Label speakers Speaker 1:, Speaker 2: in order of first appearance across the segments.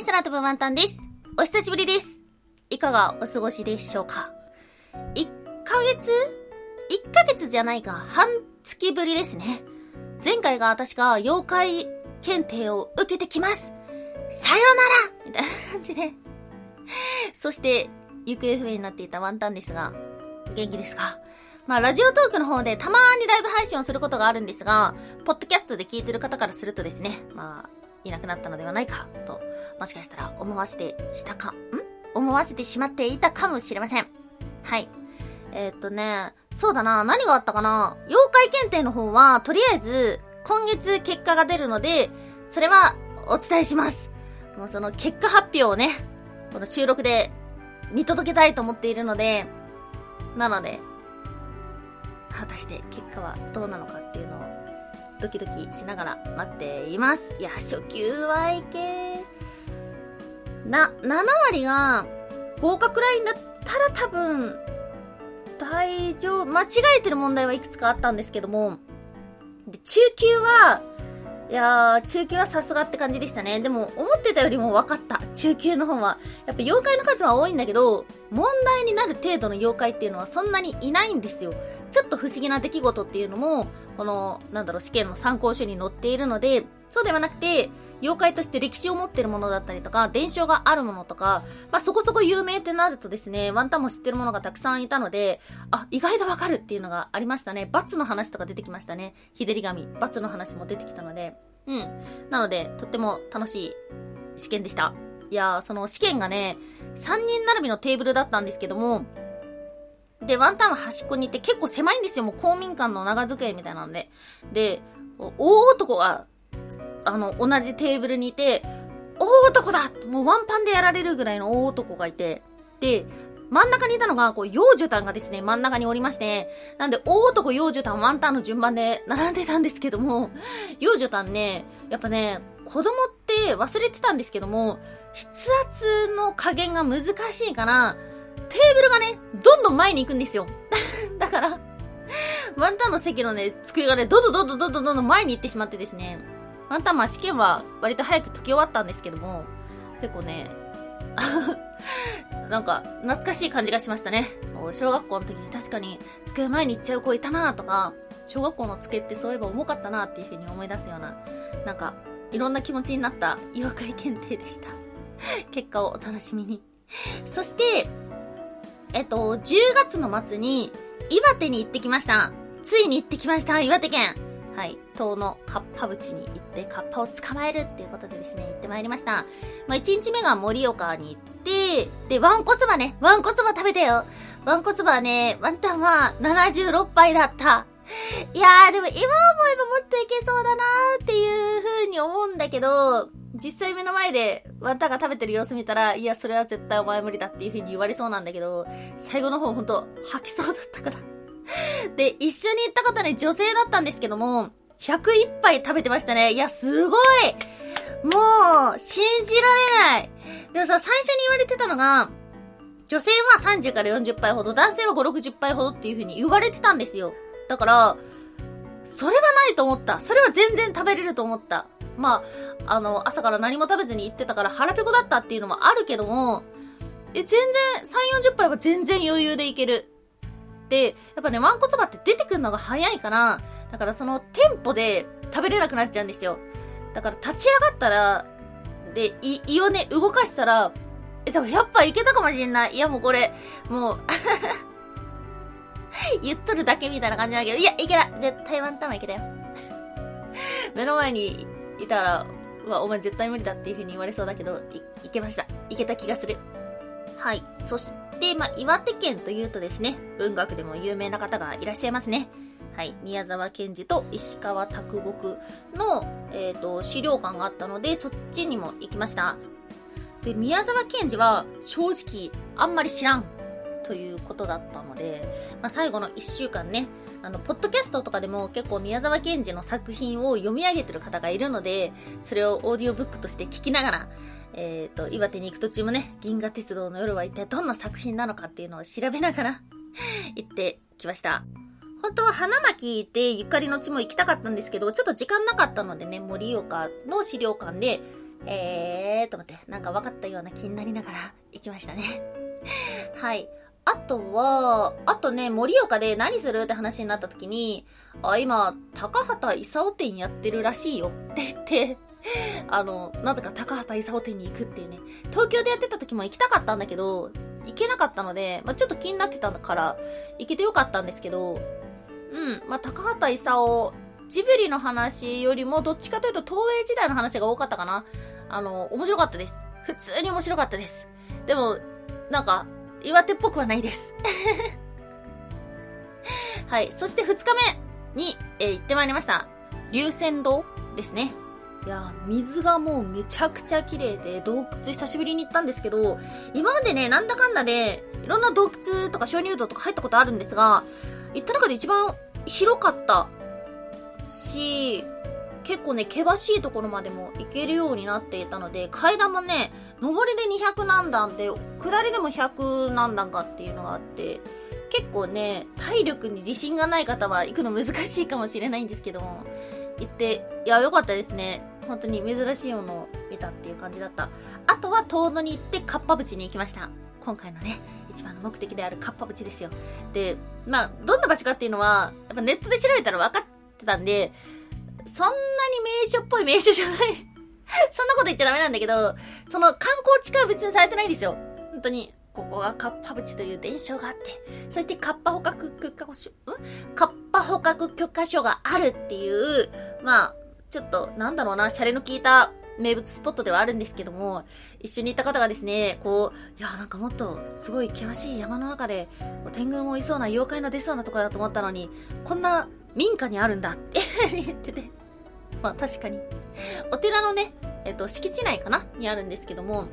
Speaker 1: い、空飛ぶワンタンです。お久しぶりです。いかがお過ごしでしょうか ?1 ヶ月 ?1 ヶ月じゃないか、半月ぶりですね。前回が確か妖怪検定を受けてきます。さよならみたいな感じで。そして、行方不明になっていたワンタンですが、元気ですか？まあ、ラジオトークの方でたまーにライブ配信をすることがあるんですが、ポッドキャストで聞いてる方からするとですね、まあ、いなくなったのではないか、と、もしかしたら思わせてしたか、ん？思わせてしまっていたかもしれません。はい。えー、っとね、そうだな、何があったかな？妖怪検定の方は、とりあえず、今月結果が出るので、それはお伝えします。もうその結果発表をね、この収録で見届けたいと思っているので、なので、果たして結果はどうなのかっていうのをドキドキしながら待っています。いや、初級はいけ、な、7割が合格ラインだったら多分、大丈夫。間違えてる問題はいくつかあったんですけども、で中級は、いやー、中級はさすがって感じでしたね。でも、思ってたよりも分かった。中級の方は。やっぱ妖怪の数は多いんだけど、問題になる程度の妖怪っていうのはそんなにいないんですよ。ちょっと不思議な出来事っていうのも、この、なんだろう、試験の参考書に載っているので、そうではなくて、妖怪として歴史を持ってるものだったりとか、伝承があるものとか、まあ、そこそこ有名ってなるとですね、ワンタンも知ってるものがたくさんいたので、あ、意外とわかるっていうのがありましたね。バツの話とか出てきましたね。日照り紙、バツの話も出てきたので、うん。なので、とっても楽しい試験でした。いや、その試験がね、3人並びのテーブルだったんですけども、で、ワンタンは端っこにいて結構狭いんですよ。もう公民館の長机みたいなので。で、大男があの、同じテーブルにいて、大男だもうワンパンでやられるぐらいの大男がいて、で、真ん中にいたのが、こう、幼女丹がですね、真ん中におりまして、なんで、大男、幼女丹、ワンタンの順番で並んでたんですけども、幼女丹ね、やっぱね、子供っって忘れてたんですけども、筆圧の加減が難しいから、テーブルがね、どんどん前に行くんですよ。だから、ワンタンの席のね、机がね、どんどんどんどんどんどん前に行ってしまってですね、ワンタンまあ試験は割と早く解き終わったんですけども、結構ね、なんか懐かしい感じがしましたね。小学校の時に確かに机前に行っちゃう子いたなとか、小学校の机ってそういえば重かったなっていう風に思い出すような、なんかいろんな気持ちになった妖怪検定でした。結果をお楽しみに。そして、えっと、10月の末に岩手に行ってきました。ついに行ってきました、岩手県。はい、島のカッパ淵に行ってカッパを捕まえるっていうことでですね、行ってまいりました。まあ、1日目が盛岡に行って、で、ワンコそばね、ワンコそば食べたよ。ワンコそばはね、ワンタンは76杯だった。いやー、でも今思えばもっといけそうだなーっていう風に思うんだけど、実際目の前でワンタンが食べてる様子見たら、いや、それは絶対お前無理だっていう風に言われそうなんだけど、最後の方ほんと吐きそうだったから で、一緒に行った方ね、女性だったんですけども、101杯食べてましたね。いや、すごいもう、信じられない。でもさ、最初に言われてたのが、女性は30から40杯ほど、男性は5、60杯ほどっていう風に言われてたんですよ。だから、それはないと思った。それは全然食べれると思った。まあ、あの、朝から何も食べずに行ってたから腹ペコだったっていうのもあるけども、え、全然、3、40杯は全然余裕でいける。、でやっぱね、わんこそばって出てくるのが早いから、だからそのテンポで食べれなくなっちゃうんですよ。だから立ち上がったら、で、胃、胃をね、動かしたら、え、多分やっぱいけたかもしんない。いやもうこれ、もう 言っとるだけみたいな感じだけど、いや、いけた絶対ワンタンいけたよ。目の前にいたら、うわ、お前絶対無理だっていう風に言われそうだけど、い、いけました。いけた気がする。はい。そして、まあ、岩手県というとですね、文学でも有名な方がいらっしゃいますね。はい。宮沢賢治と石川啄木の、えっ、ー、と、資料館があったので、そっちにも行きました。で、宮沢賢治は正直あんまり知らんということだったので、まあ、最後の1週間ね、あの、ポッドキャストとかでも結構宮沢賢治の作品を読み上げてる方がいるので、それをオーディオブックとして聞きながら、え、ー、と、岩手に行く途中もね、銀河鉄道の夜は一体どんな作品なのかっていうのを調べながら 行ってきました。本当は花巻でゆかりの地も行きたかったんですけど、ちょっと時間なかったのでね、盛岡の資料館でえーと思って、なんか分かったような気になりながら行きましたね。はい。あとは、あとね、盛岡で何するって話になった時に、あ、今、高畑勲店やってるらしいよって言って、あの、なぜか高畑勲店に行くっていうね。東京でやってた時も行きたかったんだけど、行けなかったので、まあ、ちょっと気になってたから、行けてよかったんですけど、うん、まあ、高畑勲、ジブリの話よりも、どっちかというと東映時代の話が多かったかな。あの、面白かったです。普通に面白かったです。でも、なんか、岩手っぽくはないです。はい。そして2日目に、えー、行ってまいりました。龍泉洞ですね。いや、水がもうめちゃくちゃ綺麗で、洞窟久しぶりに行ったんですけど、今までね、なんだかんだで、いろんな洞窟とか鍾乳洞とか入ったことあるんですが、行った中で一番広かったし、結構ね、険しいところまでも行けるようになっていたので、階段もね、上りで200何段で、下りでも100何段かっていうのがあって、結構ね、体力に自信がない方は行くの難しいかもしれないんですけども、行って、いや、良かったですね。本当に珍しいものを見たっていう感じだった。あとは遠野に行ってカッパ淵に行きました。今回のね、一番の目的であるカッパ淵ですよ。で、まあ、どんな場所かっていうのは、やっぱネットで調べたら分かってたんで、そんなに名所っぽい名所じゃない そんなこと言っちゃダメなんだけど、その観光地化は別にされてないんですよ。本当に。ここがカッパ淵という伝承があって、そしてカッパ捕獲許可書、ん？カッパ捕獲許可書があるっていう、まあ、ちょっと、なんだろうな、シャレの効いた名物スポットではあるんですけども、一緒に行った方がですね、こう、いや、なんかもっと、すごい険しい山の中で、天狗もいそうな妖怪の出そうなとこだと思ったのに、こんな民家にあるんだって 言ってて。まあ確かに。お寺のね、えっ、と、敷地内かなにあるんですけども、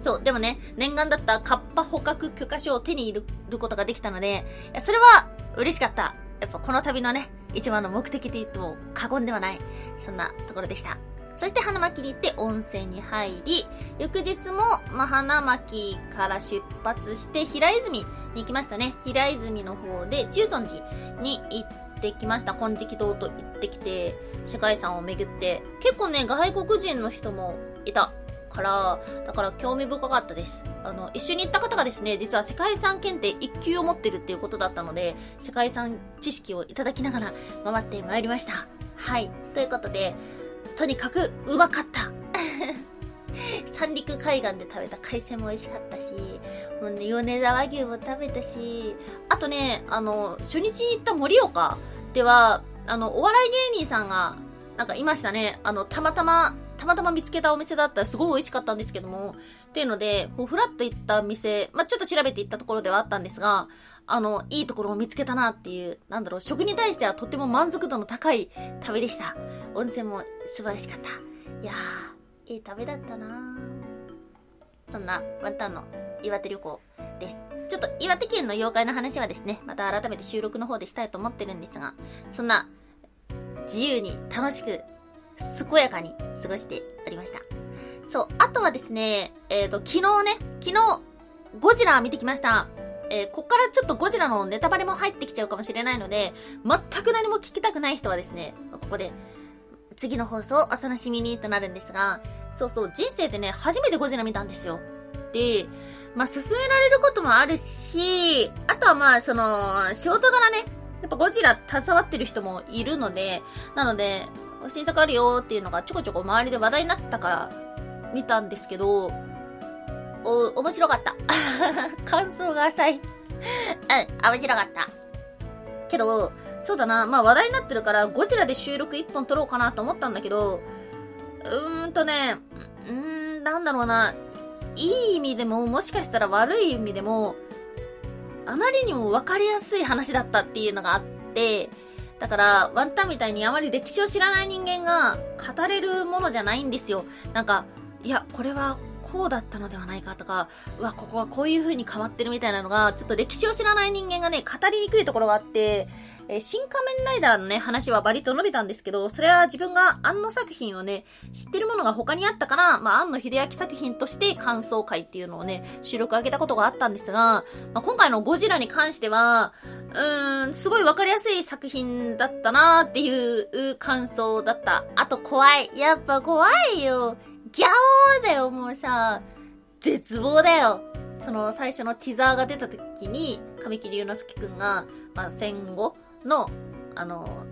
Speaker 1: そう、でもね、念願だったカッパ捕獲許可証を手に入れることができたので、いやそれは嬉しかった。やっぱこの旅のね、一番の目的と言っても過言ではない、そんなところでした。そして花巻に行って温泉に入り、翌日も、まあ、花巻から出発して平泉に行きましたね。平泉の方で中尊寺に行ってきました。金色堂と行ってきて、世界遺産を巡って、結構ね、外国人の人もいた。から、だから興味深かったです。あの、一緒に行った方がですね、実は世界遺産検定1級を持ってるっていうことだったので、世界遺産知識をいただきながら回ってまいりました。はい。ということで、とにかくうまかった 三陸海岸で食べた海鮮も美味しかったし、もうね、米沢牛も食べたし、あとね、あの、初日に行った盛岡では、あの、お笑い芸人さんが、なんかいましたね。あの、たまたまたまたま見つけたお店だったらすごい美味しかったんですけども、っていうので、もうフラッと行った店、まあ、ちょっと調べて行ったところではあったんですが、あの、いいところを見つけたなっていう、なんだろう、食に対してはとっても満足度の高い旅でした。温泉も素晴らしかった。いやー、いい旅だったなそんな、ワンタンの岩手旅行です。と岩手県の妖怪の話はですね、また改めて収録の方でしたいと思ってるんですが、そんな、自由に楽しく健やかに過ごしておりました。そう、あとはですね、えっ、ー、と、昨日ね、昨日、ゴジラ見てきました。えー、こっからちょっとゴジラのネタバレも入ってきちゃうかもしれないので、全く何も聞きたくない人はですね、ここで、次の放送お楽しみにとなるんですが、そうそう、人生でね、初めてゴジラ見たんですよ。で、まあ、進められることもあるし、あとはまあ、その、仕事柄ね、やっぱゴジラ携わってる人もいるので、なので、新作あるよっていうのがちょこちょこ周りで話題になったから見たんですけど、お、面白かった。感想が浅い。うん、面白かった。けど、そうだな、まあ話題になってるから、ゴジラで収録1本撮ろうかなと思ったんだけど、うーんとね、うーん、なんだろうな、いい意味でも、もしかしたら悪い意味でも、あまりにも分かりやすい話だったっていうのがあって、だから、ワンタンみたいにあまり歴史を知らない人間が語れるものじゃないんですよ。なんか、いや、これはこうだったのではないかとか、うわ、ここはこういう風に変わってるみたいなのが、ちょっと歴史を知らない人間がね、語りにくいところがあって、えー、新仮面ライダーのね、話はバリと述べたんですけど、それは自分が庵野作品をね、知ってるものが他にあったから、まあ、庵野秀明作品として感想会っていうのをね、収録上げたことがあったんですが、まあ、今回のゴジラに関しては、うーん、すごいわかりやすい作品だったなーっていう感想だった。あと怖い。やっぱ怖いよ。ギャオーだよ、もうさ、絶望だよ。その最初のティザーが出た時に、神木隆之介くんが、まあ、戦後の、あの、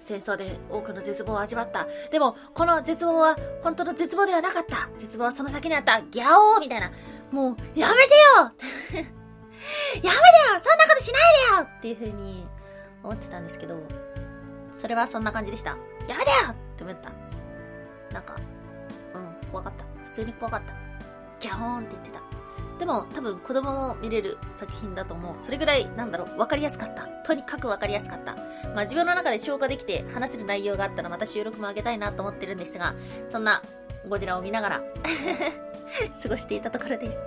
Speaker 1: 戦争で多くの絶望を味わった。でも、この絶望は本当の絶望ではなかった。絶望はその先にあった。ギャオーみたいな。もう、やめてよ やめてよそんなことしないでよっていう風に思ってたんですけど、それはそんな感じでした。やめてよって思った。なんか、うん、怖かった。普通に怖かった。ギャオーンって言ってた。でも多分子供も見れる作品だと思う。それぐらい、なんだろう、わかりやすかった。とにかくわかりやすかった。まあ自分の中で消化できて話せる内容があったらまた収録もあげたいなと思ってるんですが、そんなゴジラを見ながら 過ごしていたところです。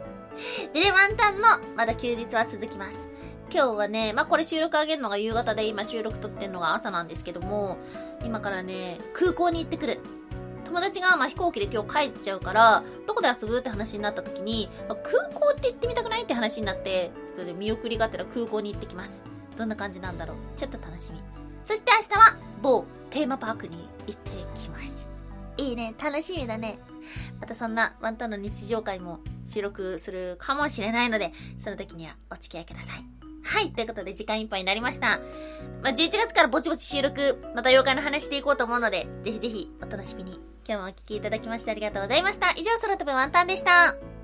Speaker 1: でね、ワンタンのまだ休日は続きます。今日はね、まあ、これ収録あげるのが夕方で今収録撮ってんのが朝なんですけども、今からね、空港に行ってくる。友達がまあ飛行機で今日帰っちゃうから、どこで遊ぶって話になった時に、まあ、空港って行ってみたくないって話になって、ちょっと見送りがてら空港に行ってきます。どんな感じなんだろうちょっと楽しみ。そして明日は某テーマパークに行ってきます。いいね、楽しみだね。またそんなワンタンの日常会も収録するかもしれないので、その時にはお付き合いください。はい。ということで時間いっぱいになりました。まあ、11月からぼちぼち収録、また妖怪の話していこうと思うので、ぜひぜひお楽しみに。今日もお聴きいただきましてありがとうございました。以上、空飛ぶワンタンでした。